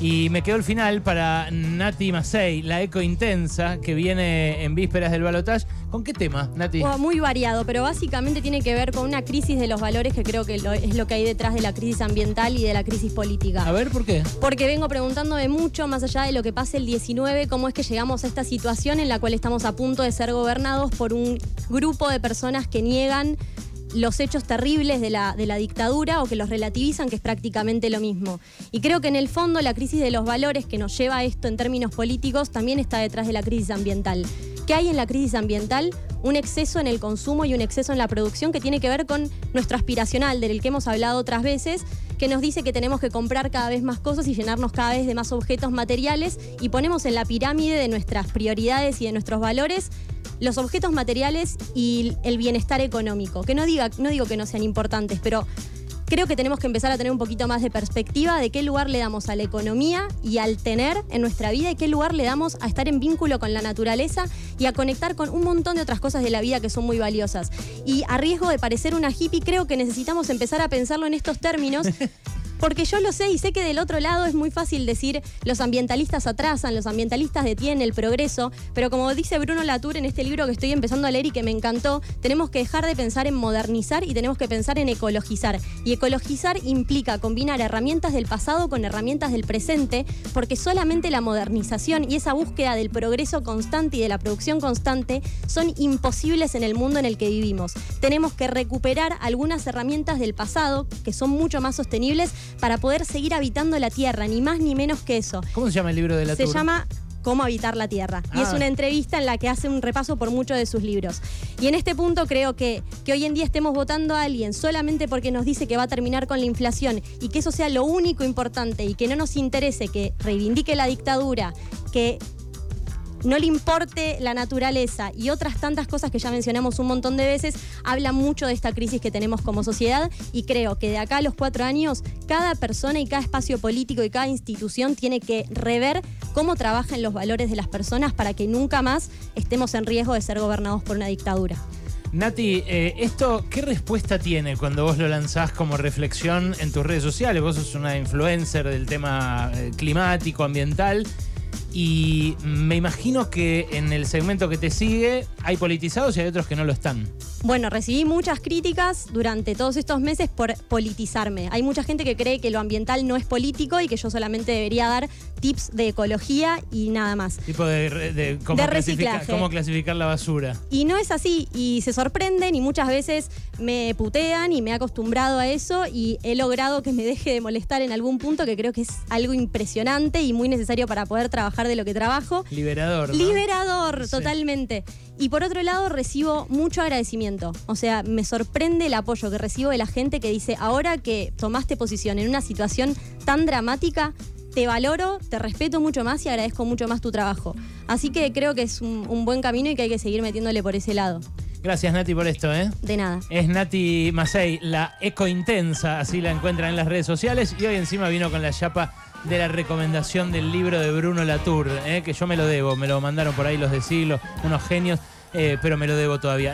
Y me quedó el final para Nati Masei, la eco intensa que viene en vísperas del balotaje. ¿Con qué tema, Nati? Muy variado, pero básicamente tiene que ver con una crisis de los valores que creo que es lo que hay detrás de la crisis ambiental y de la crisis política. A ver, ¿por qué? Porque vengo preguntándome mucho, más allá de lo que pase el 19, cómo es que llegamos a esta situación en la cual estamos a punto de ser gobernados por un grupo de personas que niegan los hechos terribles de la, de la dictadura o que los relativizan, que es prácticamente lo mismo. Y creo que en el fondo la crisis de los valores que nos lleva a esto en términos políticos también está detrás de la crisis ambiental. ¿Qué hay en la crisis ambiental? Un exceso en el consumo y un exceso en la producción que tiene que ver con nuestro aspiracional, del que hemos hablado otras veces, que nos dice que tenemos que comprar cada vez más cosas y llenarnos cada vez de más objetos materiales y ponemos en la pirámide de nuestras prioridades y de nuestros valores los objetos materiales y el bienestar económico. Que no, diga, no digo que no sean importantes, pero creo que tenemos que empezar a tener un poquito más de perspectiva de qué lugar le damos a la economía y al tener en nuestra vida y qué lugar le damos a estar en vínculo con la naturaleza y a conectar con un montón de otras cosas de la vida que son muy valiosas. Y a riesgo de parecer una hippie, creo que necesitamos empezar a pensarlo en estos términos. Porque yo lo sé y sé que del otro lado es muy fácil decir los ambientalistas atrasan, los ambientalistas detienen el progreso, pero como dice Bruno Latour en este libro que estoy empezando a leer y que me encantó, tenemos que dejar de pensar en modernizar y tenemos que pensar en ecologizar. Y ecologizar implica combinar herramientas del pasado con herramientas del presente, porque solamente la modernización y esa búsqueda del progreso constante y de la producción constante son imposibles en el mundo en el que vivimos. Tenemos que recuperar algunas herramientas del pasado que son mucho más sostenibles para poder seguir habitando la Tierra, ni más ni menos que eso. ¿Cómo se llama el libro de la Se Tour? llama Cómo habitar la Tierra. Y Ah. es una entrevista en la que hace un repaso por muchos de sus libros. Y en este punto creo que, que hoy en día estemos votando a alguien solamente porque nos dice que va a terminar con la inflación y que eso sea lo único importante y que no nos interese que reivindique la dictadura, que no le importe la naturaleza y otras tantas cosas que ya mencionamos un montón de veces, habla mucho de esta crisis que tenemos como sociedad y creo que de acá a los cuatro años, cada persona y cada espacio político y cada institución tiene que rever cómo trabajan los valores de las personas para que nunca más estemos en riesgo de ser gobernados por una dictadura. Nati, eh, ¿esto qué respuesta tiene cuando vos lo lanzás como reflexión en tus redes sociales? Vos sos una influencer del tema eh, climático, ambiental. Y me imagino que en el segmento que te sigue hay politizados y hay otros que no lo están. Bueno, recibí muchas críticas durante todos estos meses por politizarme. Hay mucha gente que cree que lo ambiental no es político y que yo solamente debería dar tips de ecología y nada más. Tipo de, de cómo, De clasificar, reciclaje. cómo clasificar la basura. Y no es así, y se sorprenden y muchas veces me putean y me he acostumbrado a eso y he logrado que me deje de molestar en algún punto que creo que es algo impresionante y muy necesario para poder trabajar de lo que trabajo. Liberador. ¿no? Liberador, Sí. totalmente. Y por otro lado, recibo mucho agradecimiento. O sea, me sorprende el apoyo que recibo de la gente que dice, ahora que tomaste posición en una situación tan dramática, te valoro, te respeto mucho más y agradezco mucho más tu trabajo. Así que creo que es un, un buen camino y que hay que seguir metiéndole por ese lado. Gracias, Nati, por esto, ¿eh? De nada. Es Nati Masei, la eco intensa, así la encuentran en las redes sociales. Y hoy encima vino con la chapa de la recomendación del libro de Bruno Latour, ¿eh? que yo me lo debo, me lo mandaron por ahí los de siglo, unos genios, eh, pero me lo debo todavía.